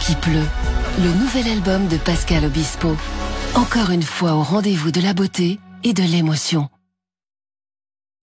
qui pleut. Le nouvel album de Pascal Obispo. Encore une fois au rendez-vous de la beauté et de l'émotion.